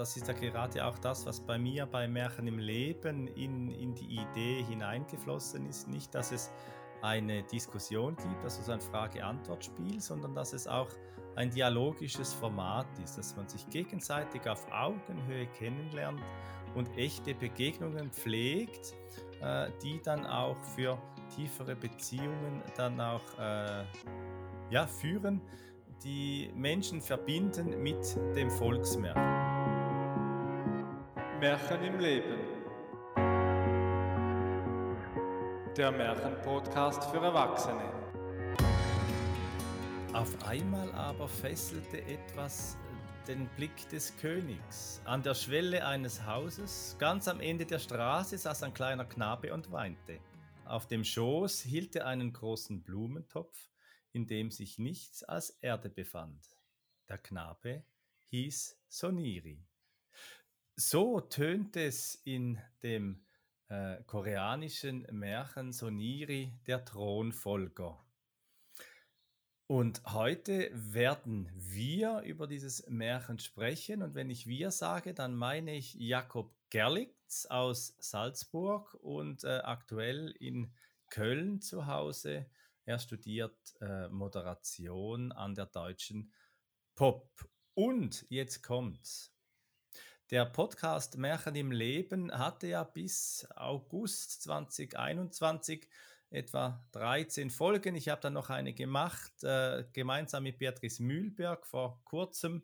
das ist ja gerade auch das, was bei mir bei Märchen im Leben in, in die Idee hineingeflossen ist. Nicht, dass es eine Diskussion gibt, also so ein Frage-Antwort-Spiel, sondern dass es auch ein dialogisches Format ist, dass man sich gegenseitig auf Augenhöhe kennenlernt und echte Begegnungen pflegt, äh, die dann auch für tiefere Beziehungen dann auch äh, ja, führen, die Menschen verbinden mit dem Volksmärchen. Märchen im Leben. Der Märchenpodcast für Erwachsene. Auf einmal aber fesselte etwas den Blick des Königs. An der Schwelle eines Hauses, ganz am Ende der Straße, saß ein kleiner Knabe und weinte. Auf dem Schoß hielt er einen großen Blumentopf, in dem sich nichts als Erde befand. Der Knabe hieß Soniri. So tönt es in dem äh, koreanischen Märchen Soniri, der Thronfolger. Und heute werden wir über dieses Märchen sprechen. Und wenn ich wir sage, dann meine ich Jakob Gerlitz aus Salzburg und äh, aktuell in Köln zu Hause. Er studiert äh, Moderation an der Deutschen Pop. Und jetzt kommt's. Der Podcast Märchen im Leben hatte ja bis August 2021 etwa 13 Folgen. Ich habe dann noch eine gemacht, äh, gemeinsam mit Beatrice Mühlberg vor kurzem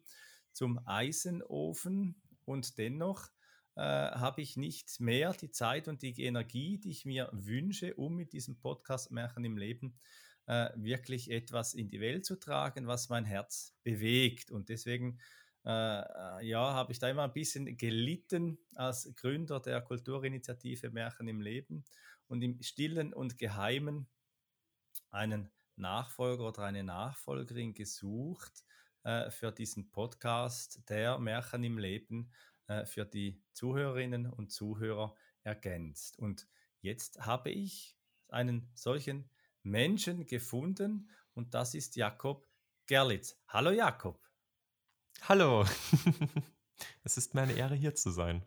zum Eisenofen. Und dennoch äh, habe ich nicht mehr die Zeit und die Energie, die ich mir wünsche, um mit diesem Podcast Märchen im Leben äh, wirklich etwas in die Welt zu tragen, was mein Herz bewegt. Und deswegen äh, ja, habe ich da immer ein bisschen gelitten als Gründer der Kulturinitiative Märchen im Leben und im stillen und geheimen einen Nachfolger oder eine Nachfolgerin gesucht äh, für diesen Podcast, der Märchen im Leben äh, für die Zuhörerinnen und Zuhörer ergänzt. Und jetzt habe ich einen solchen Menschen gefunden und das ist Jakob Gerlitz. Hallo Jakob. Hallo. es ist mir eine Ehre, hier zu sein.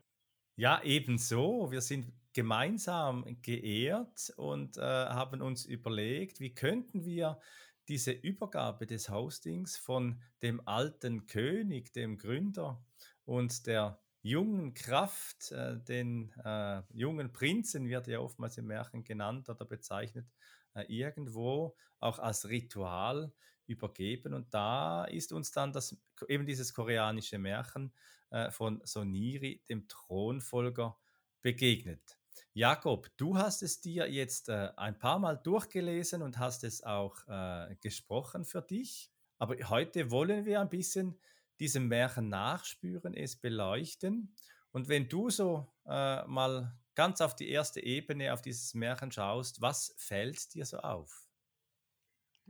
Ja, ebenso. Wir sind gemeinsam geehrt und äh, haben uns überlegt, wie könnten wir diese Übergabe des Hostings von dem alten König, dem Gründer und der jungen Kraft, äh, den äh, jungen Prinzen wird ja oftmals im Märchen genannt oder bezeichnet, äh, irgendwo auch als Ritual übergeben. Und da ist uns dann das, eben dieses koreanische Märchen äh, von Soniri, dem Thronfolger, begegnet. Jakob, du hast es dir jetzt äh, ein paar Mal durchgelesen und hast es auch äh, gesprochen für dich. Aber heute wollen wir ein bisschen diesem Märchen nachspüren, es beleuchten. Und wenn du so äh, mal ganz auf die erste Ebene, auf dieses Märchen schaust, was fällt dir so auf?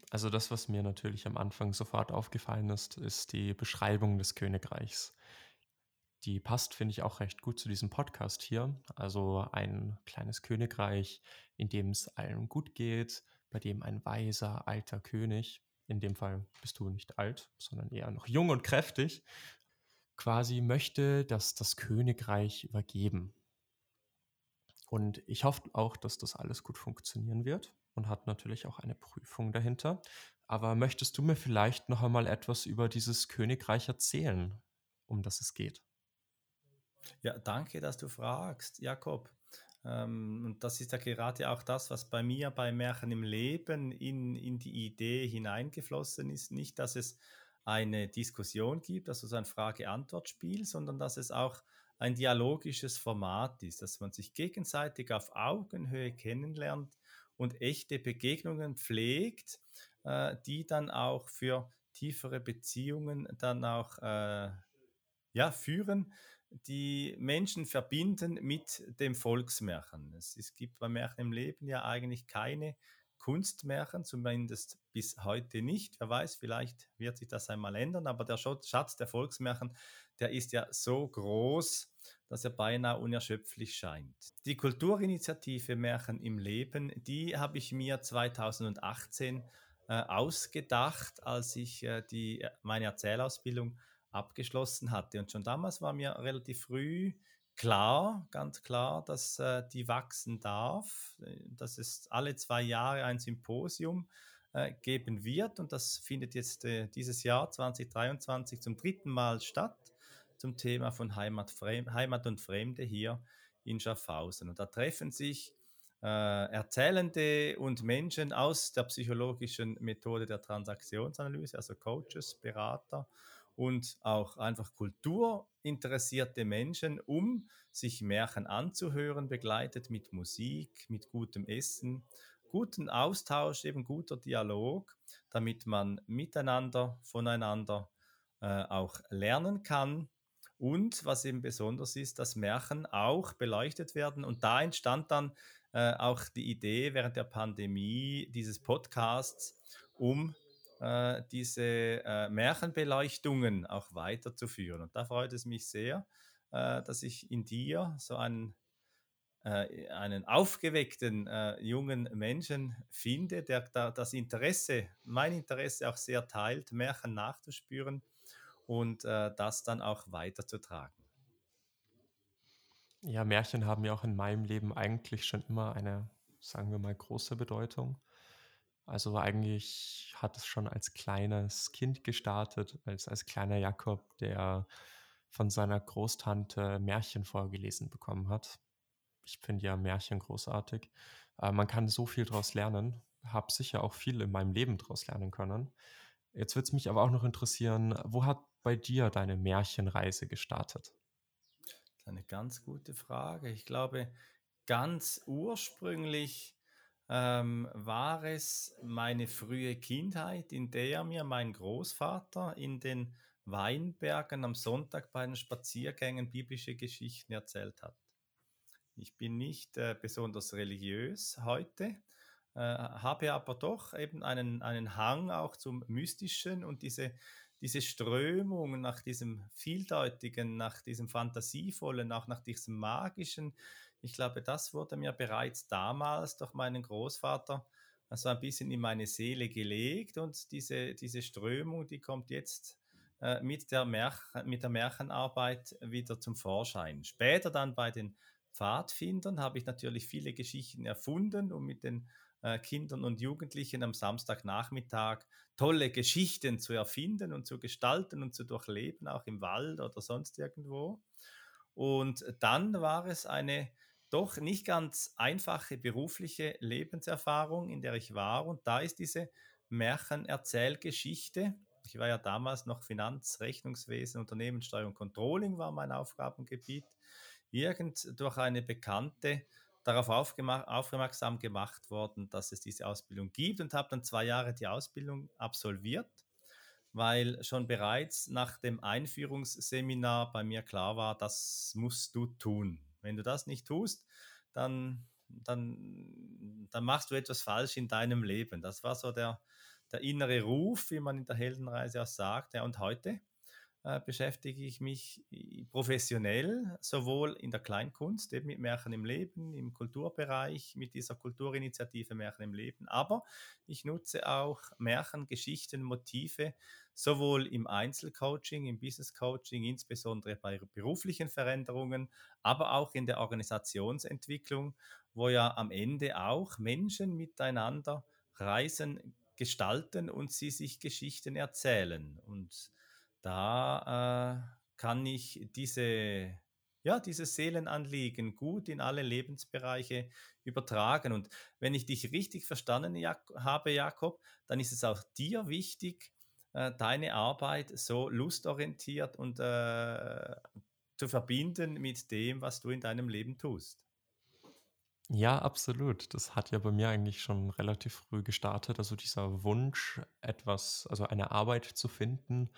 Also das, was mir natürlich am Anfang sofort aufgefallen ist, ist die Beschreibung des Königreichs. Die passt, finde ich, auch recht gut zu diesem Podcast hier. Also ein kleines Königreich, in dem es allen gut geht, bei dem ein weiser, alter König, in dem Fall bist du nicht alt, sondern eher noch jung und kräftig, quasi möchte, dass das Königreich übergeben. Und ich hoffe auch, dass das alles gut funktionieren wird und hat natürlich auch eine Prüfung dahinter. Aber möchtest du mir vielleicht noch einmal etwas über dieses Königreich erzählen, um das es geht? Ja, danke, dass du fragst, Jakob. Ähm, und das ist ja gerade auch das, was bei mir bei Märchen im Leben in, in die Idee hineingeflossen ist. Nicht, dass es eine Diskussion gibt, also so ein Frage-Antwort-Spiel, sondern dass es auch ein dialogisches Format ist, dass man sich gegenseitig auf Augenhöhe kennenlernt und echte Begegnungen pflegt, äh, die dann auch für tiefere Beziehungen dann auch äh, ja, führen, die Menschen verbinden mit dem Volksmärchen. Es, es gibt bei Märchen im Leben ja eigentlich keine Kunstmärchen, zumindest bis heute nicht. Wer weiß, vielleicht wird sich das einmal ändern, aber der Schatz der Volksmärchen, der ist ja so groß, dass er beinahe unerschöpflich scheint. Die Kulturinitiative Märchen im Leben, die habe ich mir 2018 äh, ausgedacht, als ich äh, die, meine Erzählausbildung abgeschlossen hatte. Und schon damals war mir relativ früh klar, ganz klar, dass äh, die wachsen darf, dass es alle zwei Jahre ein Symposium äh, geben wird und das findet jetzt äh, dieses Jahr 2023 zum dritten Mal statt zum Thema von Heimat, Heimat und Fremde hier in Schaffhausen. Und da treffen sich äh, Erzählende und Menschen aus der psychologischen Methode der Transaktionsanalyse, also Coaches, Berater und auch einfach kulturinteressierte Menschen, um sich Märchen anzuhören, begleitet mit Musik, mit gutem Essen, guten Austausch, eben guter Dialog, damit man miteinander, voneinander äh, auch lernen kann. Und was eben besonders ist, dass Märchen auch beleuchtet werden. Und da entstand dann äh, auch die Idee während der Pandemie dieses Podcasts, um äh, diese äh, Märchenbeleuchtungen auch weiterzuführen. Und da freut es mich sehr, äh, dass ich in dir so einen, äh, einen aufgeweckten äh, jungen Menschen finde, der da das Interesse, mein Interesse auch sehr teilt, Märchen nachzuspüren und das dann auch weiterzutragen. Ja, Märchen haben ja auch in meinem Leben eigentlich schon immer eine, sagen wir mal, große Bedeutung. Also eigentlich hat es schon als kleines Kind gestartet, als, als kleiner Jakob, der von seiner Großtante Märchen vorgelesen bekommen hat. Ich finde ja Märchen großartig. Äh, man kann so viel daraus lernen, habe sicher auch viel in meinem Leben daraus lernen können. Jetzt würde es mich aber auch noch interessieren, wo hat bei dir deine Märchenreise gestartet? eine ganz gute Frage. Ich glaube, ganz ursprünglich ähm, war es meine frühe Kindheit, in der mir mein Großvater in den Weinbergen am Sonntag bei den Spaziergängen biblische Geschichten erzählt hat. Ich bin nicht äh, besonders religiös heute, äh, habe aber doch eben einen, einen Hang auch zum Mystischen und diese diese Strömung nach diesem Vieldeutigen, nach diesem Fantasievollen, auch nach diesem Magischen, ich glaube, das wurde mir bereits damals durch meinen Großvater so ein bisschen in meine Seele gelegt und diese, diese Strömung, die kommt jetzt äh, mit, der Märchen, mit der Märchenarbeit wieder zum Vorschein. Später dann bei den Pfadfindern habe ich natürlich viele Geschichten erfunden, um mit den äh, Kindern und Jugendlichen am Samstagnachmittag tolle Geschichten zu erfinden und zu gestalten und zu durchleben, auch im Wald oder sonst irgendwo. Und dann war es eine doch nicht ganz einfache berufliche Lebenserfahrung, in der ich war. Und da ist diese Märchenerzählgeschichte. Ich war ja damals noch Finanz, Rechnungswesen, Unternehmenssteuer und Controlling war mein Aufgabengebiet. Irgend durch eine Bekannte darauf aufmerksam gemacht worden, dass es diese Ausbildung gibt und habe dann zwei Jahre die Ausbildung absolviert, weil schon bereits nach dem Einführungsseminar bei mir klar war, das musst du tun. Wenn du das nicht tust, dann, dann, dann machst du etwas falsch in deinem Leben. Das war so der, der innere Ruf, wie man in der Heldenreise auch sagt. Ja, und heute äh, beschäftige ich mich professionell sowohl in der Kleinkunst, eben mit Märchen im Leben, im Kulturbereich, mit dieser Kulturinitiative Märchen im Leben, aber ich nutze auch Märchen, Geschichten, Motive sowohl im Einzelcoaching, im Business Coaching, insbesondere bei beruflichen Veränderungen, aber auch in der Organisationsentwicklung, wo ja am Ende auch Menschen miteinander reisen, gestalten und sie sich Geschichten erzählen. Und da äh, kann ich diese, ja, dieses Seelenanliegen gut in alle Lebensbereiche übertragen. Und wenn ich dich richtig verstanden Jak habe, Jakob, dann ist es auch dir wichtig, äh, deine Arbeit so lustorientiert und äh, zu verbinden mit dem, was du in deinem Leben tust. Ja, absolut. Das hat ja bei mir eigentlich schon relativ früh gestartet. Also dieser Wunsch, etwas, also eine Arbeit zu finden,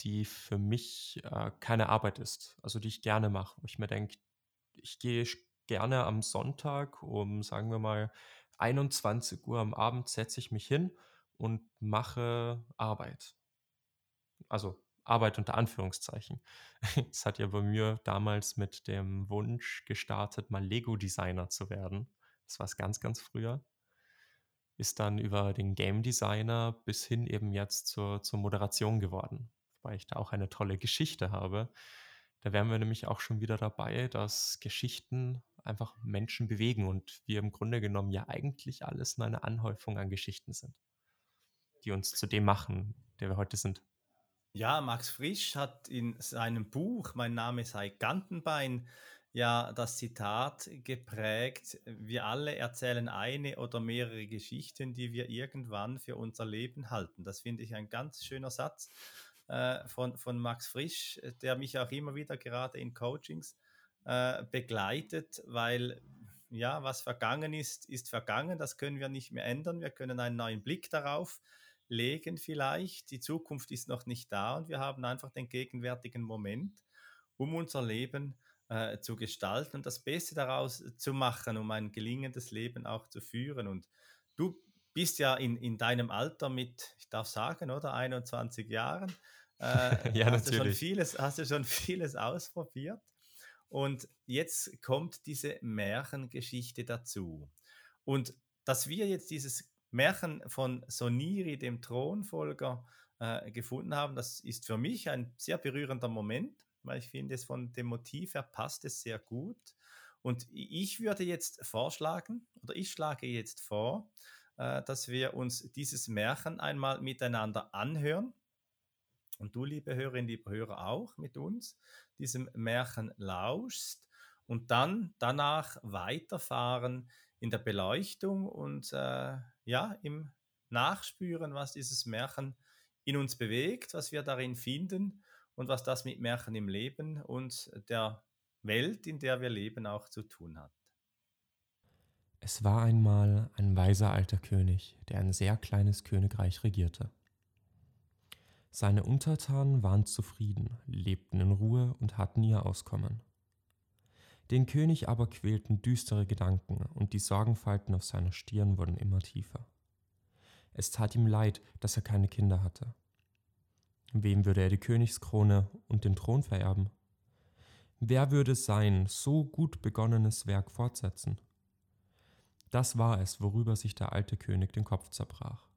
die für mich äh, keine Arbeit ist, also die ich gerne mache. Wo ich mir denke, ich gehe gerne am Sonntag um, sagen wir mal, 21 Uhr am Abend setze ich mich hin und mache Arbeit. Also Arbeit unter Anführungszeichen. Es hat ja bei mir damals mit dem Wunsch gestartet, mal Lego-Designer zu werden. Das war es ganz, ganz früher. Ist dann über den Game Designer bis hin eben jetzt zur, zur Moderation geworden weil ich da auch eine tolle Geschichte habe. Da wären wir nämlich auch schon wieder dabei, dass Geschichten einfach Menschen bewegen und wir im Grunde genommen ja eigentlich alles nur eine Anhäufung an Geschichten sind, die uns zu dem machen, der wir heute sind. Ja, Max Frisch hat in seinem Buch Mein Name sei Gantenbein ja das Zitat geprägt, wir alle erzählen eine oder mehrere Geschichten, die wir irgendwann für unser Leben halten. Das finde ich ein ganz schöner Satz äh, von, von Max Frisch, der mich auch immer wieder gerade in Coachings äh, begleitet, weil ja, was vergangen ist, ist vergangen, das können wir nicht mehr ändern, wir können einen neuen Blick darauf legen vielleicht, die Zukunft ist noch nicht da und wir haben einfach den gegenwärtigen Moment, um unser Leben zu äh, zu gestalten und das Beste daraus zu machen, um ein gelingendes Leben auch zu führen. Und du bist ja in, in deinem Alter mit, ich darf sagen, oder 21 Jahren. Äh, ja, hast natürlich. Du schon vieles, hast du schon vieles ausprobiert. Und jetzt kommt diese Märchengeschichte dazu. Und dass wir jetzt dieses Märchen von Soniri, dem Thronfolger, äh, gefunden haben, das ist für mich ein sehr berührender Moment, weil ich finde, es von dem Motiv her passt es sehr gut. Und ich würde jetzt vorschlagen, oder ich schlage jetzt vor, äh, dass wir uns dieses Märchen einmal miteinander anhören. Und du, liebe Hörerinnen, liebe Hörer, auch mit uns diesem Märchen lauschst und dann danach weiterfahren in der Beleuchtung und äh, ja, im Nachspüren, was dieses Märchen in uns bewegt, was wir darin finden und was das mit Märchen im Leben und der Welt, in der wir leben, auch zu tun hat. Es war einmal ein weiser alter König, der ein sehr kleines Königreich regierte. Seine Untertanen waren zufrieden, lebten in Ruhe und hatten ihr Auskommen. Den König aber quälten düstere Gedanken, und die Sorgenfalten auf seiner Stirn wurden immer tiefer. Es tat ihm leid, dass er keine Kinder hatte. Wem würde er die Königskrone und den Thron vererben? Wer würde sein so gut begonnenes Werk fortsetzen? Das war es, worüber sich der alte König den Kopf zerbrach.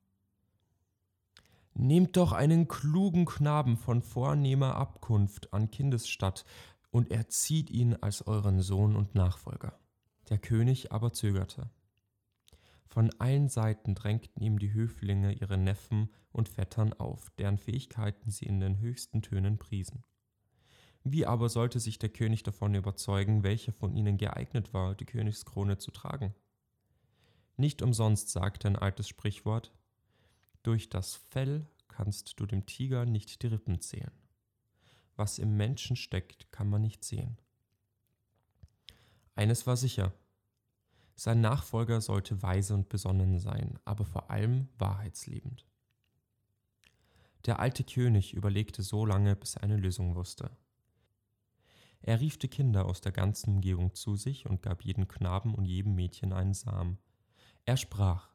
Nehmt doch einen klugen Knaben von vornehmer Abkunft an Kindesstatt und erzieht ihn als euren Sohn und Nachfolger. Der König aber zögerte. Von allen Seiten drängten ihm die Höflinge ihre Neffen und Vettern auf, deren Fähigkeiten sie in den höchsten Tönen priesen. Wie aber sollte sich der König davon überzeugen, welcher von ihnen geeignet war, die Königskrone zu tragen? Nicht umsonst sagte ein altes Sprichwort Durch das Fell kannst du dem Tiger nicht die Rippen zählen. Was im Menschen steckt, kann man nicht sehen. Eines war sicher, sein Nachfolger sollte weise und besonnen sein, aber vor allem wahrheitsliebend. Der alte König überlegte so lange, bis er eine Lösung wusste. Er rief die Kinder aus der ganzen Umgebung zu sich und gab jedem Knaben und jedem Mädchen einen Samen. Er sprach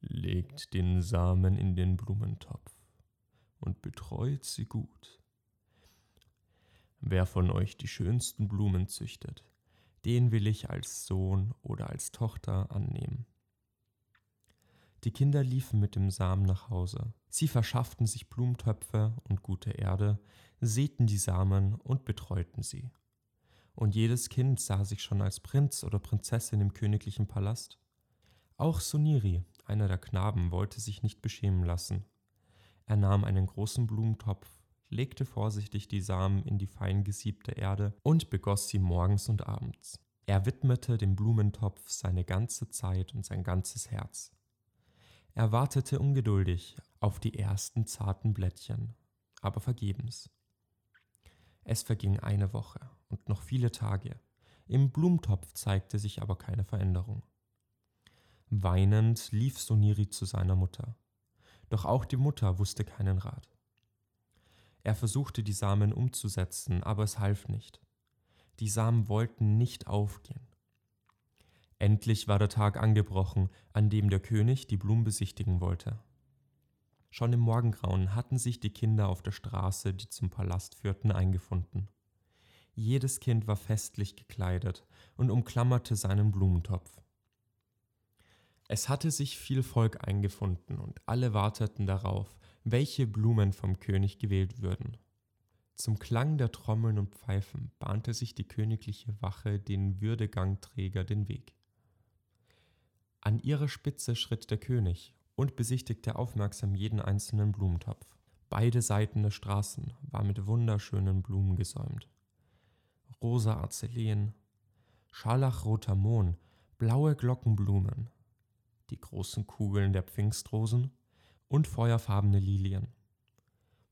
Legt den Samen in den Blumentopf und betreut sie gut. Wer von euch die schönsten Blumen züchtet, den will ich als Sohn oder als Tochter annehmen. Die Kinder liefen mit dem Samen nach Hause. Sie verschafften sich Blumentöpfe und gute Erde, säten die Samen und betreuten sie. Und jedes Kind sah sich schon als Prinz oder Prinzessin im königlichen Palast. Auch Soniri, einer der Knaben, wollte sich nicht beschämen lassen. Er nahm einen großen Blumentopf, legte vorsichtig die Samen in die fein gesiebte Erde und begoss sie morgens und abends. Er widmete dem Blumentopf seine ganze Zeit und sein ganzes Herz. Er wartete ungeduldig auf die ersten zarten Blättchen, aber vergebens. Es verging eine Woche und noch viele Tage. Im Blumentopf zeigte sich aber keine Veränderung. Weinend lief Soniri zu seiner Mutter. Doch auch die Mutter wusste keinen Rat. Er versuchte die Samen umzusetzen, aber es half nicht. Die Samen wollten nicht aufgehen. Endlich war der Tag angebrochen, an dem der König die Blumen besichtigen wollte. Schon im Morgengrauen hatten sich die Kinder auf der Straße, die zum Palast führten, eingefunden. Jedes Kind war festlich gekleidet und umklammerte seinen Blumentopf. Es hatte sich viel Volk eingefunden und alle warteten darauf, welche Blumen vom König gewählt würden. Zum Klang der Trommeln und Pfeifen bahnte sich die königliche Wache den Würdegangträger den Weg. An ihrer Spitze schritt der König und besichtigte aufmerksam jeden einzelnen Blumentopf. Beide Seiten der Straßen war mit wunderschönen Blumen gesäumt. Rosa Azaleen, scharlachroter Mohn, blaue Glockenblumen, die großen Kugeln der Pfingstrosen und feuerfarbene Lilien.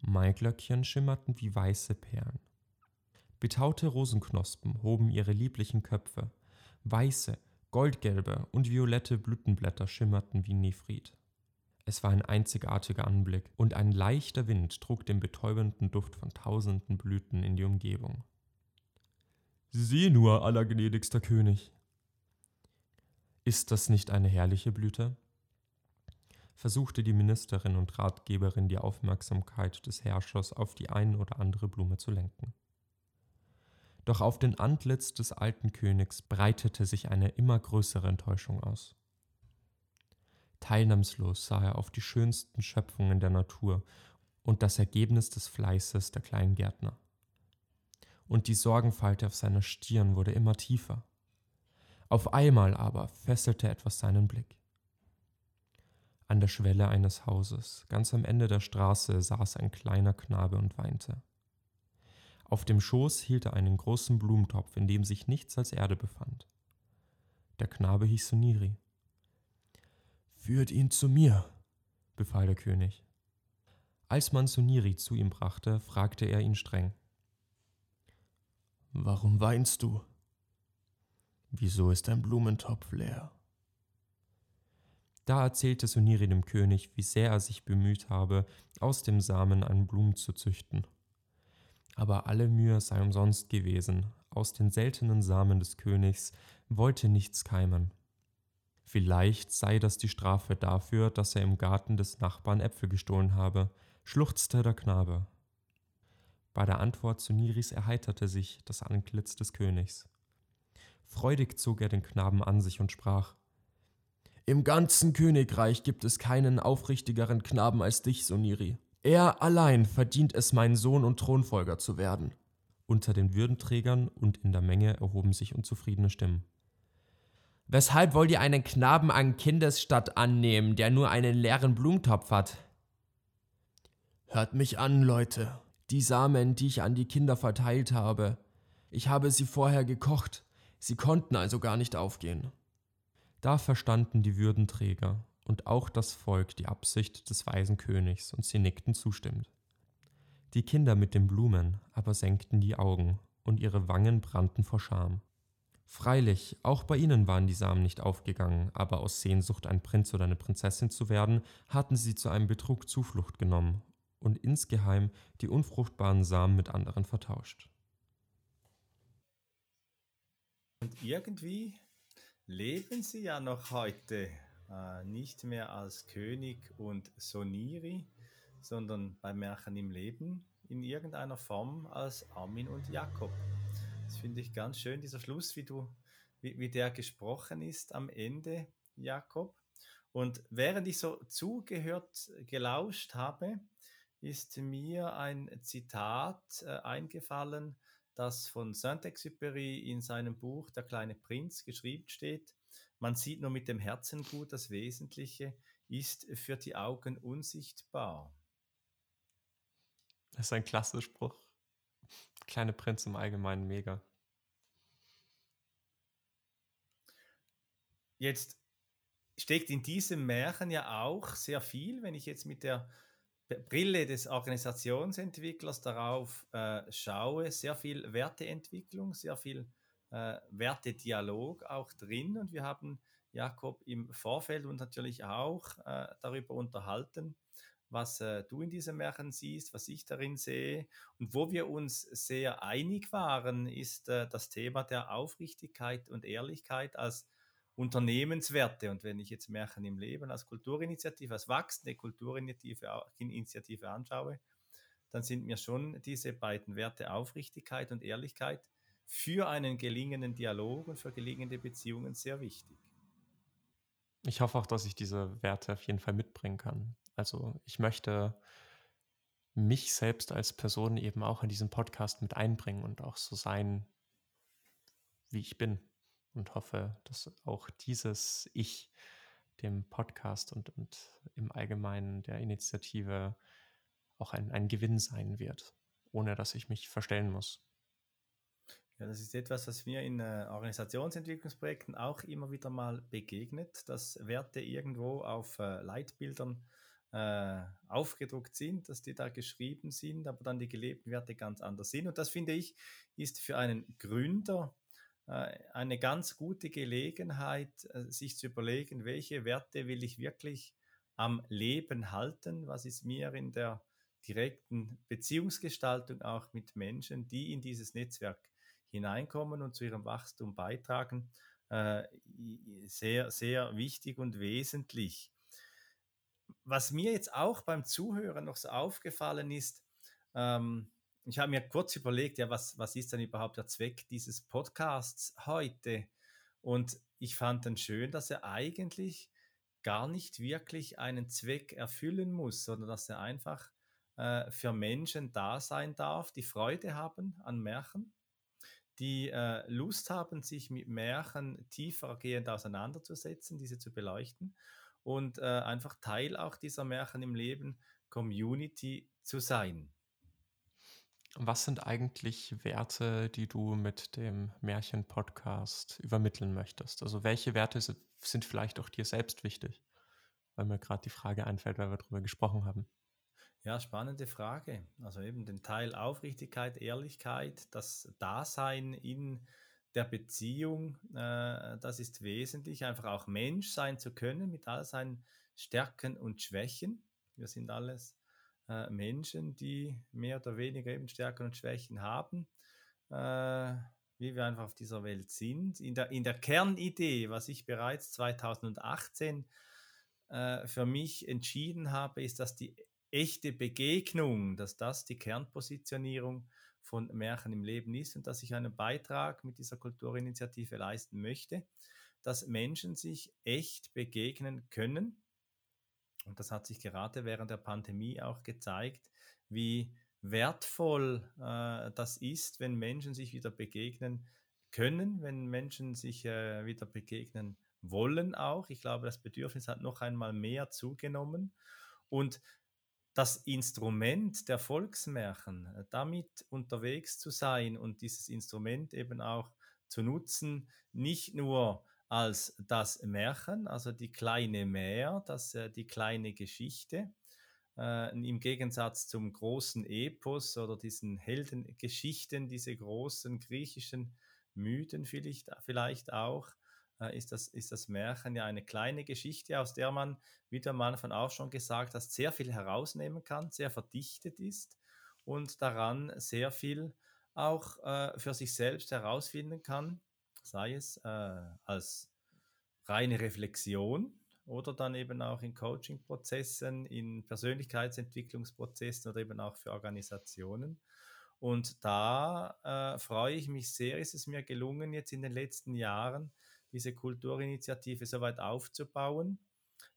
Maiglöckchen schimmerten wie weiße Perlen. Betaute Rosenknospen hoben ihre lieblichen Köpfe, weiße, goldgelbe und violette Blütenblätter schimmerten wie Nephrit. Es war ein einzigartiger Anblick, und ein leichter Wind trug den betäubenden Duft von tausenden Blüten in die Umgebung. Sieh nur, allergnädigster König, ist das nicht eine herrliche Blüte? versuchte die Ministerin und Ratgeberin die Aufmerksamkeit des Herrschers auf die ein oder andere Blume zu lenken. Doch auf den Antlitz des alten Königs breitete sich eine immer größere Enttäuschung aus. Teilnahmslos sah er auf die schönsten Schöpfungen der Natur und das Ergebnis des Fleißes der kleinen Gärtner. Und die Sorgenfalte auf seiner Stirn wurde immer tiefer. Auf einmal aber fesselte etwas seinen Blick. An der Schwelle eines Hauses, ganz am Ende der Straße, saß ein kleiner Knabe und weinte. Auf dem Schoß hielt er einen großen Blumentopf, in dem sich nichts als Erde befand. Der Knabe hieß Suniri. Führt ihn zu mir, befahl der König. Als man Suniri zu ihm brachte, fragte er ihn streng. Warum weinst du? Wieso ist dein Blumentopf leer? Da erzählte Suniri dem König, wie sehr er sich bemüht habe, aus dem Samen einen Blumen zu züchten. Aber alle Mühe sei umsonst gewesen, aus den seltenen Samen des Königs wollte nichts keimen. Vielleicht sei das die Strafe dafür, dass er im Garten des Nachbarn Äpfel gestohlen habe, schluchzte der Knabe. Bei der Antwort Suniris erheiterte sich das Antlitz des Königs. Freudig zog er den Knaben an sich und sprach Im ganzen Königreich gibt es keinen aufrichtigeren Knaben als dich, Soniri. Er allein verdient es, mein Sohn und Thronfolger zu werden. Unter den Würdenträgern und in der Menge erhoben sich unzufriedene Stimmen. Weshalb wollt ihr einen Knaben an Kindesstatt annehmen, der nur einen leeren Blumentopf hat? Hört mich an, Leute. Die Samen, die ich an die Kinder verteilt habe, ich habe sie vorher gekocht. Sie konnten also gar nicht aufgehen. Da verstanden die Würdenträger und auch das Volk die Absicht des weisen Königs, und sie nickten zustimmend. Die Kinder mit den Blumen aber senkten die Augen, und ihre Wangen brannten vor Scham. Freilich, auch bei ihnen waren die Samen nicht aufgegangen, aber aus Sehnsucht, ein Prinz oder eine Prinzessin zu werden, hatten sie zu einem Betrug Zuflucht genommen und insgeheim die unfruchtbaren Samen mit anderen vertauscht. Und irgendwie leben sie ja noch heute äh, nicht mehr als König und Soniri, sondern bei Märchen im Leben in irgendeiner Form als Armin und Jakob. Das finde ich ganz schön, dieser Schluss, wie du, wie, wie der gesprochen ist am Ende, Jakob. Und während ich so zugehört, gelauscht habe, ist mir ein Zitat äh, eingefallen das von Saint-Exupéry in seinem Buch Der kleine Prinz geschrieben steht. Man sieht nur mit dem Herzen gut, das Wesentliche ist für die Augen unsichtbar. Das ist ein klasse Spruch. Kleine Prinz im Allgemeinen mega. Jetzt steckt in diesem Märchen ja auch sehr viel, wenn ich jetzt mit der Brille des Organisationsentwicklers darauf äh, schaue, sehr viel Werteentwicklung, sehr viel äh, Wertedialog auch drin. Und wir haben Jakob im Vorfeld und natürlich auch äh, darüber unterhalten, was äh, du in diesem Märchen siehst, was ich darin sehe. Und wo wir uns sehr einig waren, ist äh, das Thema der Aufrichtigkeit und Ehrlichkeit als Unternehmenswerte. Und wenn ich jetzt Märchen im Leben als Kulturinitiative, als wachsende Kulturinitiative Initiative anschaue, dann sind mir schon diese beiden Werte Aufrichtigkeit und Ehrlichkeit für einen gelingenden Dialog und für gelingende Beziehungen sehr wichtig. Ich hoffe auch, dass ich diese Werte auf jeden Fall mitbringen kann. Also ich möchte mich selbst als Person eben auch in diesen Podcast mit einbringen und auch so sein, wie ich bin. Und hoffe, dass auch dieses Ich dem Podcast und, und im Allgemeinen der Initiative auch ein, ein Gewinn sein wird, ohne dass ich mich verstellen muss. Ja, das ist etwas, was mir in äh, Organisationsentwicklungsprojekten auch immer wieder mal begegnet, dass Werte irgendwo auf äh, Leitbildern äh, aufgedruckt sind, dass die da geschrieben sind, aber dann die gelebten Werte ganz anders sind. Und das finde ich, ist für einen Gründer eine ganz gute Gelegenheit, äh, sich zu überlegen, welche Werte will ich wirklich am Leben halten, was ist mir in der direkten Beziehungsgestaltung auch mit Menschen, die in dieses Netzwerk hineinkommen und zu ihrem Wachstum beitragen, äh, sehr, sehr wichtig und wesentlich. Was mir jetzt auch beim Zuhören noch so aufgefallen ist, ähm, ich habe mir kurz überlegt, ja, was, was ist denn überhaupt der Zweck dieses Podcasts heute? Und ich fand dann schön, dass er eigentlich gar nicht wirklich einen Zweck erfüllen muss, sondern dass er einfach äh, für Menschen da sein darf, die Freude haben an Märchen, die äh, Lust haben, sich mit Märchen tiefergehend auseinanderzusetzen, diese zu beleuchten und äh, einfach Teil auch dieser Märchen im Leben Community zu sein. Was sind eigentlich Werte, die du mit dem Märchen-Podcast übermitteln möchtest? Also welche Werte sind vielleicht auch dir selbst wichtig? Weil mir gerade die Frage einfällt, weil wir darüber gesprochen haben. Ja, spannende Frage. Also eben den Teil Aufrichtigkeit, Ehrlichkeit, das Dasein in der Beziehung, äh, das ist wesentlich. Einfach auch Mensch sein zu können mit all seinen Stärken und Schwächen. Wir sind alles äh, Menschen, die mehr oder weniger eben Stärken und Schwächen haben, äh, wie wir einfach auf dieser Welt sind. In der, in der Kernidee, was ich bereits 2018 äh, für mich entschieden habe, ist, dass die echte Begegnung, dass das die Kernpositionierung von Märchen im Leben ist und dass ich einen Beitrag mit dieser Kulturinitiative leisten möchte, dass Menschen sich echt begegnen können und das hat sich gerade während der Pandemie auch gezeigt, wie wertvoll äh, das ist, wenn Menschen sich wieder begegnen können, wenn Menschen sich äh, wieder begegnen wollen auch. Ich glaube, das Bedürfnis hat noch einmal mehr zugenommen. Und das Instrument der Volksmärchen, äh, damit unterwegs zu sein und dieses Instrument eben auch zu nutzen, nicht nur als das Märchen, also die kleine Mär, das, äh, die kleine Geschichte, äh, im Gegensatz zum großen Epos oder diesen Heldengeschichten, diese großen griechischen Mythen vielleicht, vielleicht auch, äh, ist, das, ist das Märchen ja eine kleine Geschichte, aus der man, wie der Mann von auch schon gesagt hat, sehr viel herausnehmen kann, sehr verdichtet ist und daran sehr viel auch äh, für sich selbst herausfinden kann sei es äh, als reine Reflexion oder dann eben auch in Coaching-Prozessen, in Persönlichkeitsentwicklungsprozessen oder eben auch für Organisationen. Und da äh, freue ich mich sehr, ist es mir gelungen, jetzt in den letzten Jahren diese Kulturinitiative so weit aufzubauen,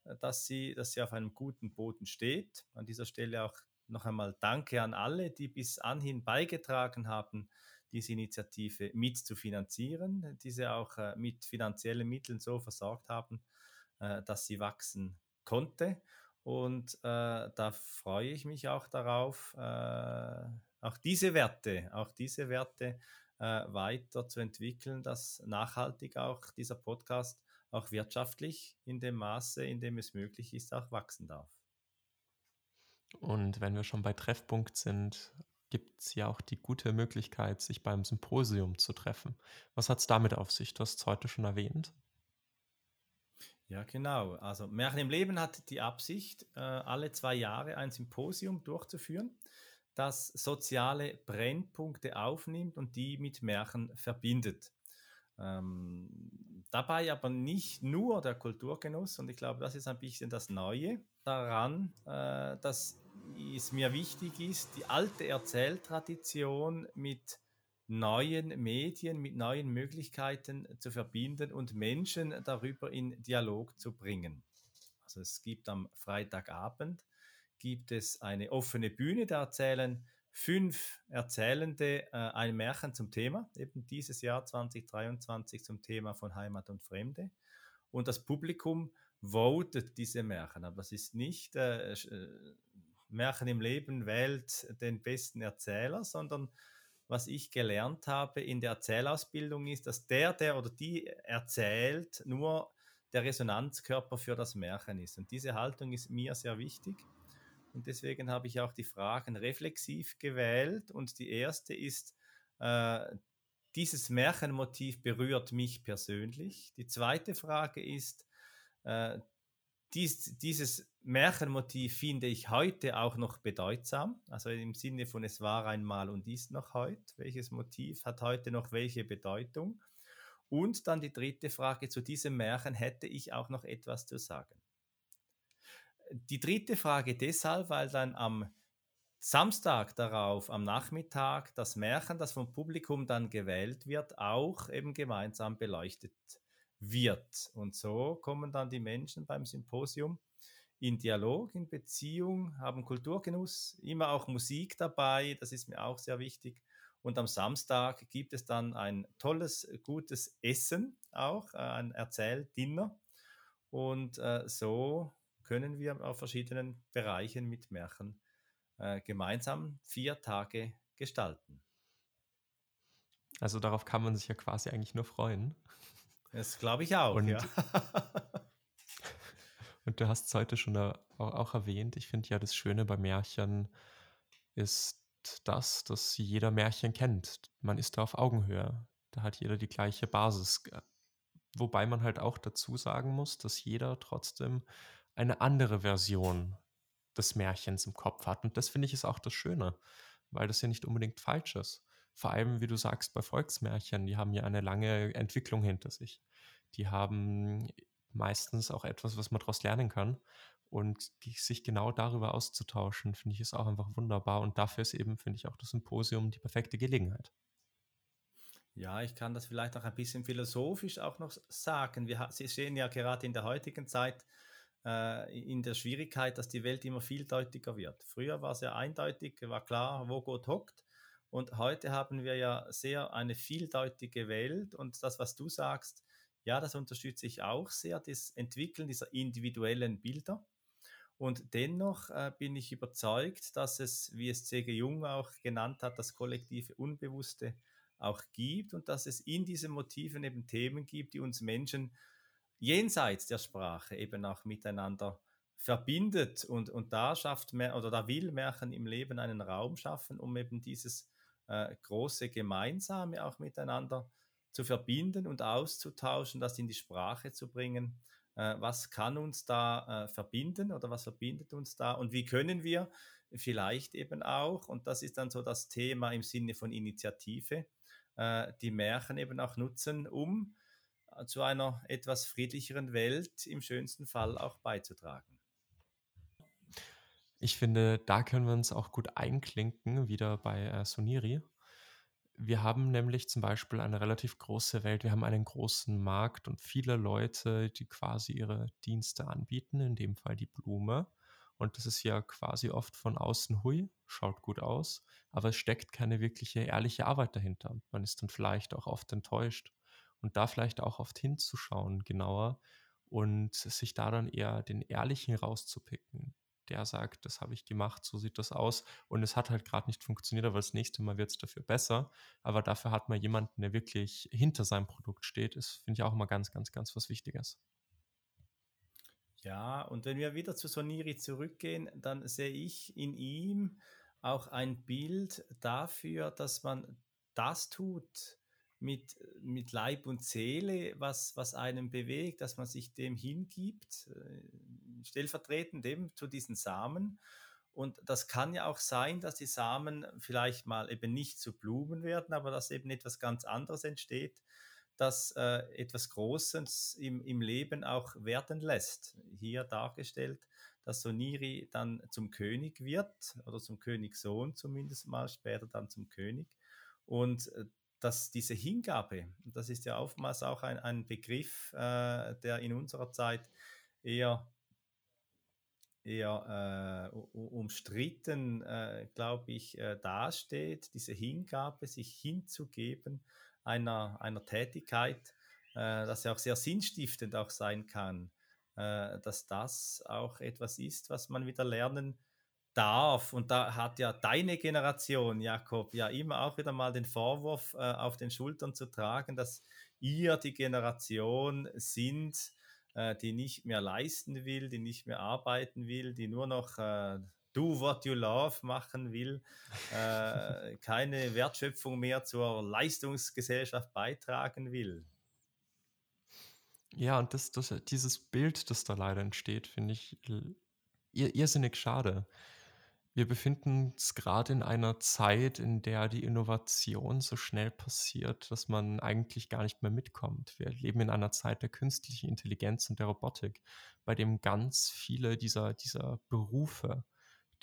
äh, dass sie, dass sie auf einem guten Boden steht. An dieser Stelle auch noch einmal Danke an alle, die bis anhin beigetragen haben, diese Initiative mit zu finanzieren, diese auch äh, mit finanziellen Mitteln so versorgt haben, äh, dass sie wachsen konnte. Und äh, da freue ich mich auch darauf, äh, auch diese Werte, auch diese Werte äh, weiter zu entwickeln, dass nachhaltig auch dieser Podcast auch wirtschaftlich in dem Maße, in dem es möglich ist, auch wachsen darf. Und wenn wir schon bei Treffpunkt sind, gibt es ja auch die gute Möglichkeit, sich beim Symposium zu treffen. Was hat es damit auf sich? Du hast es heute schon erwähnt. Ja, genau. Also Märchen im Leben hat die Absicht, äh, alle zwei Jahre ein Symposium durchzuführen, das soziale Brennpunkte aufnimmt und die mit Märchen verbindet. Ähm, dabei aber nicht nur der Kulturgenuss, und ich glaube, das ist ein bisschen das Neue daran, äh, dass es mir wichtig ist, die alte Erzähltradition mit neuen Medien, mit neuen Möglichkeiten zu verbinden und Menschen darüber in Dialog zu bringen. Also es gibt am Freitagabend gibt es eine offene Bühne, da erzählen fünf Erzählende äh, ein Märchen zum Thema, eben dieses Jahr 2023 zum Thema von Heimat und Fremde. Und das Publikum votet diese Märchen. Aber es ist nicht äh, äh, Märchen im Leben wählt den besten Erzähler, sondern was ich gelernt habe in der Erzählausbildung ist, dass der, der oder die erzählt, nur der Resonanzkörper für das Märchen ist. Und diese Haltung ist mir sehr wichtig. Und deswegen habe ich auch die Fragen reflexiv gewählt. Und die erste ist, äh, dieses Märchenmotiv berührt mich persönlich. Die zweite Frage ist, äh, dies, dieses Märchenmotiv finde ich heute auch noch bedeutsam. Also im Sinne von es war einmal und ist noch heute. Welches Motiv hat heute noch welche Bedeutung? Und dann die dritte Frage, zu diesem Märchen hätte ich auch noch etwas zu sagen. Die dritte Frage deshalb, weil dann am Samstag darauf, am Nachmittag, das Märchen, das vom Publikum dann gewählt wird, auch eben gemeinsam beleuchtet wird. Und so kommen dann die Menschen beim Symposium in Dialog, in Beziehung, haben Kulturgenuss, immer auch Musik dabei, das ist mir auch sehr wichtig. Und am Samstag gibt es dann ein tolles, gutes Essen auch, äh, ein Erzähldinner. Und äh, so können wir auf verschiedenen Bereichen mit Märchen äh, gemeinsam vier Tage gestalten. Also darauf kann man sich ja quasi eigentlich nur freuen. Das glaube ich auch, und, ja. und du hast es heute schon auch, erwähnt. Ich finde ja, das Schöne bei Märchen ist das, dass jeder Märchen kennt. Man ist da auf Augenhöhe. Da hat jeder die gleiche Basis. Wobei man halt auch dazu sagen muss, dass jeder trotzdem eine andere Version des Märchens im Kopf hat. Und das finde ich ist auch das Schöne, weil das ja nicht unbedingt falsch ist. Vor allem, wie du sagst, bei Volksmärchen, die haben ja eine lange Entwicklung hinter sich. Die haben meistens auch etwas, was man daraus lernen kann. Und sich genau darüber auszutauschen, finde ich, ist auch einfach wunderbar. Und dafür ist eben, finde ich, auch das Symposium die perfekte Gelegenheit. Ja, ich kann das vielleicht auch ein bisschen philosophisch auch noch sagen. Wir, Sie sehen ja gerade in der heutigen Zeit, äh, in der Schwierigkeit, dass die Welt immer vieldeutiger wird. Früher war es ja eindeutig, war klar, wo Gott hockt. Und heute haben wir ja sehr eine vieldeutige Welt. Und das, was du sagst, ja, das unterstütze ich auch sehr, das Entwickeln dieser individuellen Bilder. Und dennoch äh, bin ich überzeugt, dass es, wie es C.G. Jung auch genannt hat, das kollektive Unbewusste auch gibt und dass es in diesen Motiven eben Themen gibt, die uns Menschen jenseits der Sprache eben auch miteinander verbindet und, und da schafft oder da will Märchen im Leben einen Raum schaffen, um eben dieses äh, große Gemeinsame auch miteinander zu verbinden und auszutauschen, das in die Sprache zu bringen. Äh, was kann uns da äh, verbinden oder was verbindet uns da und wie können wir vielleicht eben auch, und das ist dann so das Thema im Sinne von Initiative, äh, die Märchen eben auch nutzen, um zu einer etwas friedlicheren Welt im schönsten Fall auch beizutragen. Ich finde, da können wir uns auch gut einklinken, wieder bei äh, Soniri. Wir haben nämlich zum Beispiel eine relativ große Welt, wir haben einen großen Markt und viele Leute, die quasi ihre Dienste anbieten, in dem Fall die Blume. Und das ist ja quasi oft von außen, hui, schaut gut aus, aber es steckt keine wirkliche ehrliche Arbeit dahinter. Man ist dann vielleicht auch oft enttäuscht und da vielleicht auch oft hinzuschauen genauer und sich da dann eher den Ehrlichen rauszupicken. Der sagt, das habe ich gemacht, so sieht das aus. Und es hat halt gerade nicht funktioniert, aber das nächste Mal wird es dafür besser. Aber dafür hat man jemanden, der wirklich hinter seinem Produkt steht. Das finde ich auch immer ganz, ganz, ganz was Wichtiges. Ja, und wenn wir wieder zu Soniri zurückgehen, dann sehe ich in ihm auch ein Bild dafür, dass man das tut, mit, mit Leib und Seele, was, was einem bewegt, dass man sich dem hingibt, stellvertretend eben zu diesen Samen. Und das kann ja auch sein, dass die Samen vielleicht mal eben nicht zu Blumen werden, aber dass eben etwas ganz anderes entsteht, das äh, etwas Großes im, im Leben auch werden lässt. Hier dargestellt, dass Soniri dann zum König wird oder zum Königssohn zumindest mal, später dann zum König Und äh, dass diese Hingabe, das ist ja oftmals auch ein, ein Begriff, äh, der in unserer Zeit eher, eher äh, umstritten, äh, glaube ich, äh, dasteht, diese Hingabe, sich hinzugeben einer, einer Tätigkeit, äh, das ja auch sehr sinnstiftend auch sein kann, äh, dass das auch etwas ist, was man wieder lernen darf. Und da hat ja deine Generation, Jakob, ja immer auch wieder mal den Vorwurf äh, auf den Schultern zu tragen, dass ihr die Generation sind, äh, die nicht mehr leisten will, die nicht mehr arbeiten will, die nur noch äh, do what you love machen will, äh, keine Wertschöpfung mehr zur Leistungsgesellschaft beitragen will. Ja, und das, das, dieses Bild, das da leider entsteht, finde ich irrsinnig schade. Wir befinden uns gerade in einer Zeit, in der die Innovation so schnell passiert, dass man eigentlich gar nicht mehr mitkommt. Wir leben in einer Zeit der künstlichen Intelligenz und der Robotik, bei dem ganz viele dieser, dieser Berufe,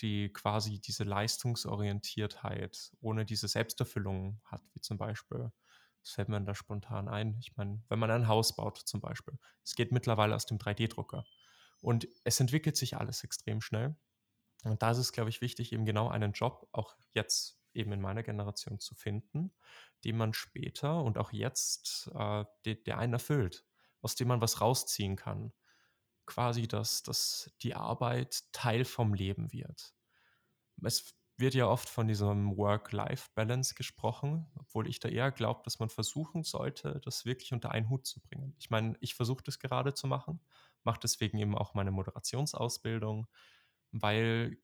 die quasi diese Leistungsorientiertheit ohne diese Selbsterfüllung hat, wie zum Beispiel, was fällt mir da spontan ein? Ich meine, wenn man ein Haus baut zum Beispiel, es geht mittlerweile aus dem 3D-Drucker und es entwickelt sich alles extrem schnell und da ist es, glaube ich, wichtig, eben genau einen Job auch jetzt eben in meiner Generation zu finden, den man später und auch jetzt, äh, der, der einen erfüllt, aus dem man was rausziehen kann. Quasi, dass, dass die Arbeit Teil vom Leben wird. Es wird ja oft von diesem Work-Life-Balance gesprochen, obwohl ich da eher glaube, dass man versuchen sollte, das wirklich unter einen Hut zu bringen. Ich meine, ich versuche das gerade zu machen, mache deswegen eben auch meine Moderationsausbildung, weil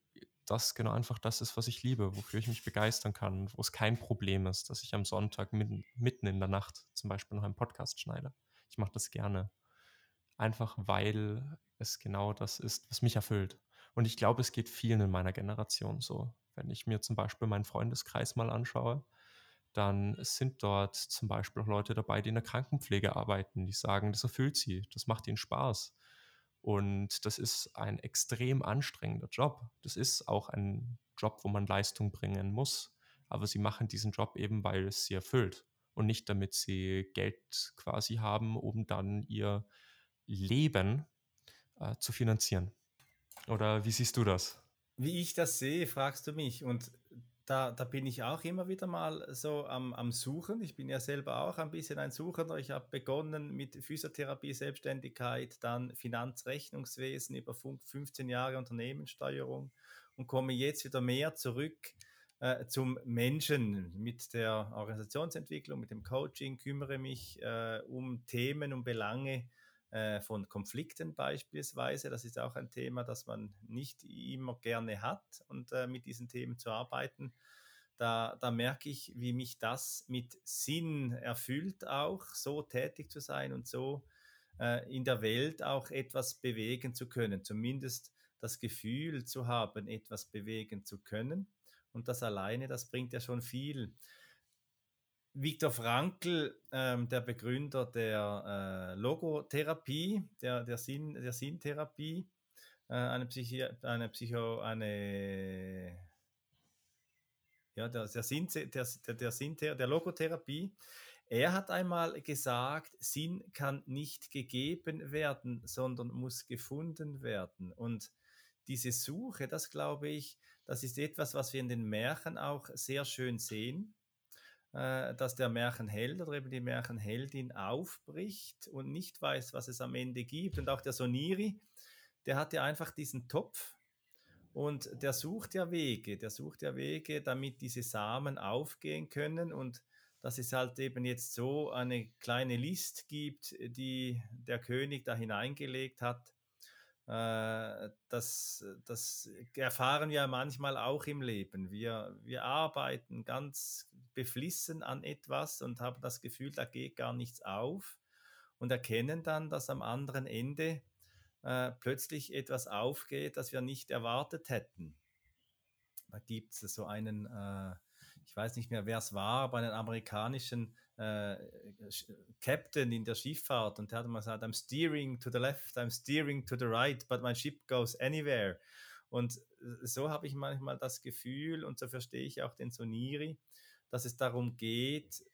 das genau einfach das ist, was ich liebe, wofür ich mich begeistern kann, wo es kein Problem ist, dass ich am Sonntag mitten, mitten in der Nacht zum Beispiel noch einen Podcast schneide. Ich mache das gerne. Einfach weil es genau das ist, was mich erfüllt. Und ich glaube, es geht vielen in meiner Generation so. Wenn ich mir zum Beispiel meinen Freundeskreis mal anschaue, dann sind dort zum Beispiel auch Leute dabei, die in der Krankenpflege arbeiten, die sagen, das erfüllt sie, das macht ihnen Spaß. Und das ist ein extrem anstrengender Job. Das ist auch ein Job, wo man Leistung bringen muss. Aber sie machen diesen Job eben, weil es sie erfüllt und nicht damit sie Geld quasi haben, um dann ihr Leben äh, zu finanzieren. Oder wie siehst du das? Wie ich das sehe, fragst du mich. Und da, da bin ich auch immer wieder mal so am, am Suchen. Ich bin ja selber auch ein bisschen ein Suchender. Ich habe begonnen mit Physiotherapie, Selbstständigkeit, dann Finanzrechnungswesen, über 15 Jahre Unternehmenssteuerung und komme jetzt wieder mehr zurück äh, zum Menschen mit der Organisationsentwicklung, mit dem Coaching, kümmere mich äh, um Themen, um Belange äh, von Konflikten beispielsweise. Das ist auch ein Thema, das man nicht immer gerne hat und äh, mit diesen Themen zu arbeiten. Da, da merke ich, wie mich das mit Sinn erfüllt, auch so tätig zu sein und so äh, in der Welt auch etwas bewegen zu können, zumindest das Gefühl zu haben, etwas bewegen zu können. Und das alleine, das bringt ja schon viel. Viktor Frankl, ähm, der Begründer der äh, Logotherapie, der, der, Sinn, der Sinntherapie, äh, eine, Psychi eine Psycho, eine ja, der, der, Sinn, der, der, der, Sinn, der Logotherapie, er hat einmal gesagt, Sinn kann nicht gegeben werden, sondern muss gefunden werden. Und diese Suche, das glaube ich, das ist etwas, was wir in den Märchen auch sehr schön sehen dass der Märchenheld oder eben die Märchenheldin aufbricht und nicht weiß, was es am Ende gibt. Und auch der Soniri, der hat ja einfach diesen Topf und der sucht ja Wege, der sucht ja Wege, damit diese Samen aufgehen können und dass es halt eben jetzt so eine kleine List gibt, die der König da hineingelegt hat, äh, das, das erfahren wir manchmal auch im Leben. Wir, wir arbeiten ganz beflissen an etwas und haben das Gefühl, da geht gar nichts auf und erkennen dann, dass am anderen Ende äh, plötzlich etwas aufgeht, das wir nicht erwartet hätten. Da gibt es so einen, äh, ich weiß nicht mehr, wer es war, aber einen amerikanischen äh, Captain in der Schifffahrt und der hat mal gesagt, I'm steering to the left, I'm steering to the right, but my ship goes anywhere. Und so habe ich manchmal das Gefühl und so verstehe ich auch den Soniri, dass es darum geht,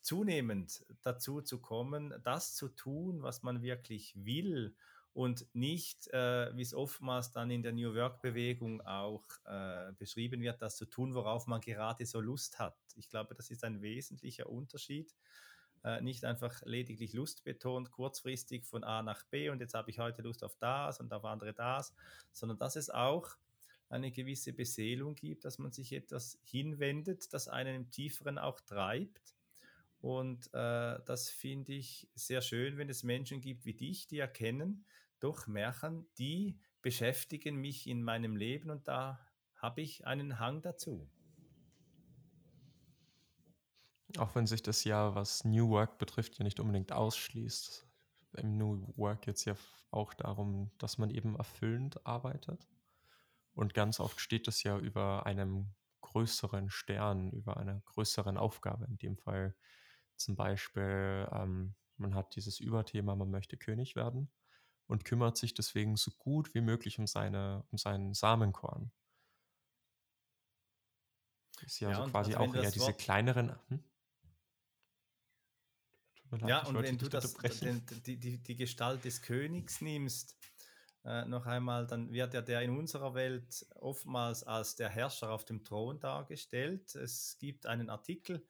zunehmend dazu zu kommen, das zu tun, was man wirklich will und nicht, äh, wie es oftmals dann in der New Work-Bewegung auch äh, beschrieben wird, das zu tun, worauf man gerade so Lust hat. Ich glaube, das ist ein wesentlicher Unterschied. Äh, nicht einfach lediglich lustbetont, kurzfristig von A nach B und jetzt habe ich heute Lust auf das und auf andere das, sondern dass es auch eine gewisse Beseelung gibt, dass man sich etwas hinwendet, das einen im Tieferen auch treibt. Und äh, das finde ich sehr schön, wenn es Menschen gibt wie dich, die erkennen, doch Märchen, die beschäftigen mich in meinem Leben und da habe ich einen Hang dazu. Auch wenn sich das ja, was New Work betrifft, ja nicht unbedingt ausschließt. Im New Work es ja auch darum, dass man eben erfüllend arbeitet. Und ganz oft steht es ja über einem größeren Stern, über einer größeren Aufgabe. In dem Fall zum Beispiel, ähm, man hat dieses Überthema, man möchte König werden und kümmert sich deswegen so gut wie möglich um, seine, um seinen Samenkorn. Ist ja, ja so quasi also auch eher diese kleineren. Hm? Leid, ja, und wenn du das, den, die, die, die Gestalt des Königs nimmst, äh, noch einmal, dann wird ja der in unserer Welt oftmals als der Herrscher auf dem Thron dargestellt. Es gibt einen Artikel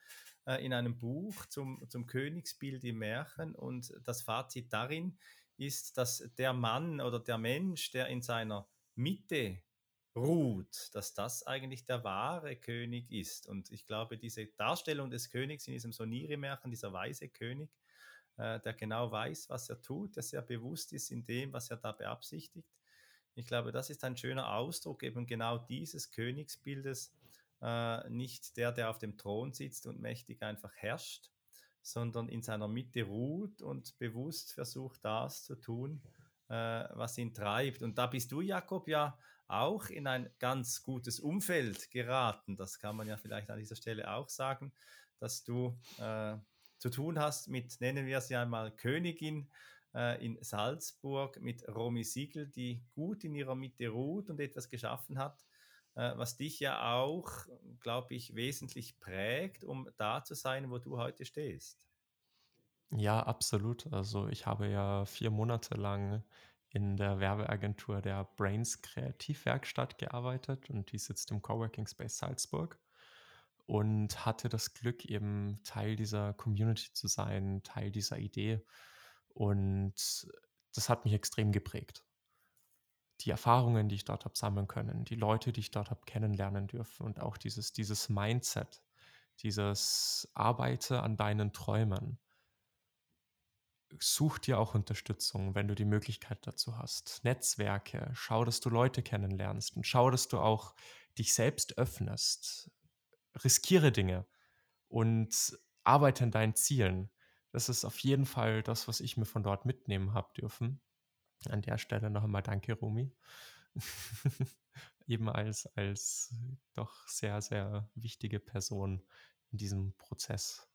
äh, in einem Buch zum, zum Königsbild im Märchen und das Fazit darin ist, dass der Mann oder der Mensch, der in seiner Mitte ruht, dass das eigentlich der wahre König ist. Und ich glaube, diese Darstellung des Königs in diesem Soniri-Märchen, dieser weise König, äh, der genau weiß, was er tut, der sehr bewusst ist in dem, was er da beabsichtigt. Ich glaube, das ist ein schöner Ausdruck eben genau dieses Königsbildes, äh, nicht der, der auf dem Thron sitzt und mächtig einfach herrscht, sondern in seiner Mitte ruht und bewusst versucht, das zu tun, äh, was ihn treibt. Und da bist du, Jakob, ja auch in ein ganz gutes Umfeld geraten. Das kann man ja vielleicht an dieser Stelle auch sagen, dass du äh, zu tun hast mit, nennen wir sie einmal, Königin äh, in Salzburg, mit Romy Siegel, die gut in ihrer Mitte ruht und etwas geschaffen hat, was dich ja auch, glaube ich, wesentlich prägt, um da zu sein, wo du heute stehst. Ja, absolut. Also ich habe ja vier Monate lang in der Werbeagentur der Brains Kreativwerkstatt gearbeitet und die sitzt im Coworking Space Salzburg und hatte das Glück, eben Teil dieser Community zu sein, Teil dieser Idee. Und das hat mich extrem geprägt die Erfahrungen, die ich dort habe sammeln können, die Leute, die ich dort habe kennenlernen dürfen und auch dieses, dieses Mindset, dieses Arbeite an deinen Träumen. Such dir auch Unterstützung, wenn du die Möglichkeit dazu hast. Netzwerke, schau, dass du Leute kennenlernst und schau, dass du auch dich selbst öffnest. Riskiere Dinge und arbeite an deinen Zielen. Das ist auf jeden Fall das, was ich mir von dort mitnehmen habe dürfen. An der Stelle noch einmal danke, Romy. Eben als, als doch sehr, sehr wichtige Person in diesem Prozess.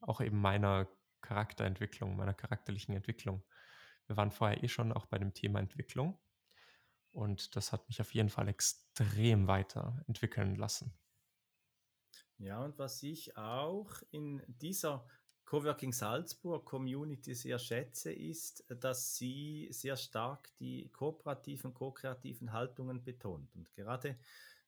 Auch eben meiner Charakterentwicklung, meiner charakterlichen Entwicklung. Wir waren vorher eh schon auch bei dem Thema Entwicklung. Und das hat mich auf jeden Fall extrem weiterentwickeln lassen. Ja, und was ich auch in dieser Coworking Salzburg Community sehr schätze, ist, dass sie sehr stark die kooperativen, ko-kreativen Haltungen betont. Und gerade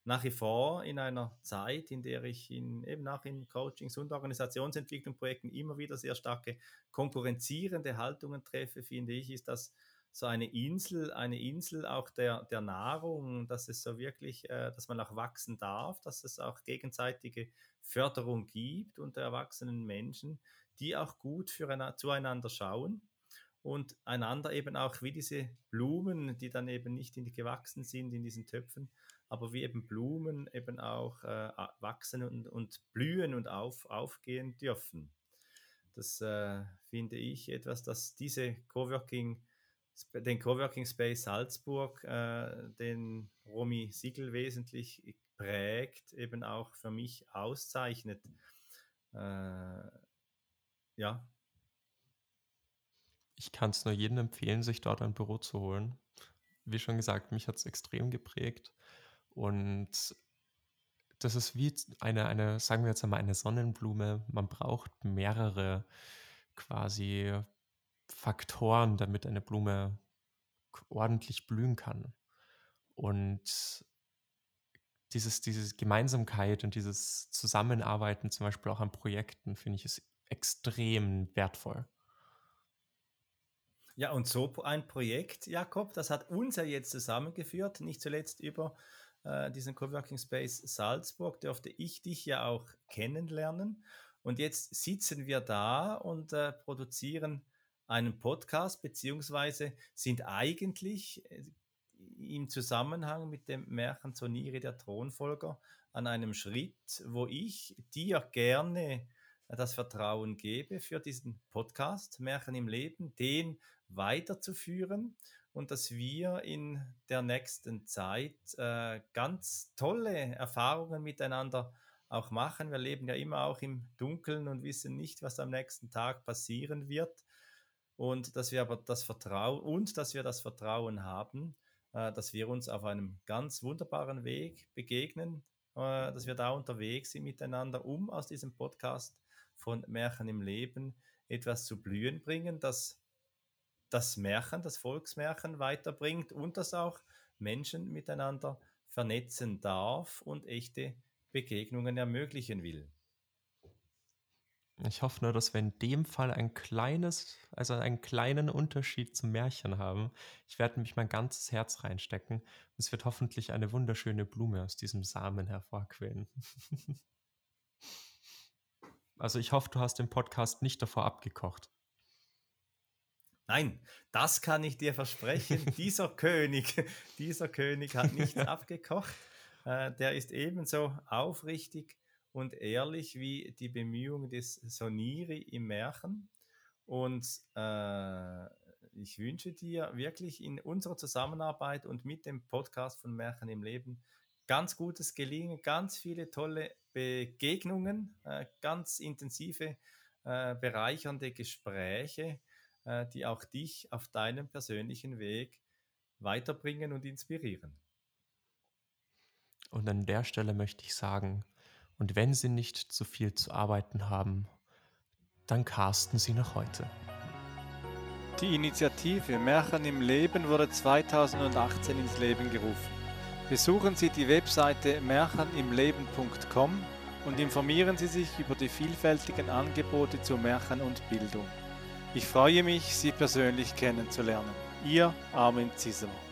nach wie vor in einer Zeit, in der ich in, eben auch in Coachings und Organisationsentwicklungsprojekten immer wieder sehr starke konkurrenzierende Haltungen treffe, finde ich, ist das so eine Insel, eine Insel auch der, der Nahrung, dass es so wirklich, äh, dass man auch wachsen darf, dass es auch gegenseitige Förderung gibt unter erwachsenen Menschen, die auch gut für zueinander schauen und einander eben auch wie diese Blumen, die dann eben nicht in die gewachsen sind in diesen Töpfen, aber wie eben Blumen eben auch äh, wachsen und, und blühen und auf, aufgehen dürfen. Das äh, finde ich etwas, dass diese Coworking, den Coworking Space Salzburg, äh, den Romy Siegel wesentlich prägt, eben auch für mich auszeichnet. Äh, ja. Ich kann es nur jedem empfehlen, sich dort ein Büro zu holen. Wie schon gesagt, mich hat es extrem geprägt. Und das ist wie eine, eine, sagen wir jetzt einmal, eine Sonnenblume. Man braucht mehrere quasi Faktoren, damit eine Blume ordentlich blühen kann. Und dieses, diese Gemeinsamkeit und dieses Zusammenarbeiten, zum Beispiel auch an Projekten, finde ich, ist extrem wertvoll. Ja, und so ein Projekt, Jakob, das hat uns ja jetzt zusammengeführt, nicht zuletzt über äh, diesen Coworking Space Salzburg, dürfte ich dich ja auch kennenlernen. Und jetzt sitzen wir da und äh, produzieren einen Podcast, beziehungsweise sind eigentlich äh, im Zusammenhang mit dem Märchen Zoniri der Thronfolger an einem Schritt, wo ich dir gerne das Vertrauen gebe für diesen Podcast Märchen im Leben, den weiterzuführen und dass wir in der nächsten Zeit äh, ganz tolle Erfahrungen miteinander auch machen. Wir leben ja immer auch im Dunkeln und wissen nicht, was am nächsten Tag passieren wird. Und dass wir aber das Vertrauen und dass wir das Vertrauen haben, äh, dass wir uns auf einem ganz wunderbaren Weg begegnen, äh, dass wir da unterwegs sind miteinander, um aus diesem Podcast von Märchen im Leben etwas zu blühen bringen, das das Märchen, das Volksmärchen weiterbringt und das auch Menschen miteinander vernetzen darf und echte Begegnungen ermöglichen will. Ich hoffe nur, dass wir in dem Fall ein kleines, also einen kleinen Unterschied zum Märchen haben. Ich werde mich mein ganzes Herz reinstecken. Es wird hoffentlich eine wunderschöne Blume aus diesem Samen hervorquillen. also ich hoffe, du hast den Podcast nicht davor abgekocht. Nein, das kann ich dir versprechen. dieser König, dieser König hat nichts abgekocht. Äh, der ist ebenso aufrichtig und ehrlich wie die Bemühungen des Soniri im Märchen. Und äh, ich wünsche dir wirklich in unserer Zusammenarbeit und mit dem Podcast von Märchen im Leben ganz gutes Gelingen, ganz viele tolle Begegnungen, äh, ganz intensive, äh, bereichernde Gespräche äh, die auch dich auf deinem persönlichen Weg weiterbringen und inspirieren. Und an der Stelle möchte ich sagen, und wenn Sie nicht zu viel zu arbeiten haben, dann casten Sie noch heute. Die Initiative Märchen im Leben wurde 2018 ins Leben gerufen. Besuchen Sie die Webseite märchenimleben.com und informieren Sie sich über die vielfältigen Angebote zu Märchen und Bildung. Ich freue mich, Sie persönlich kennenzulernen. Ihr Armin Ziesemer.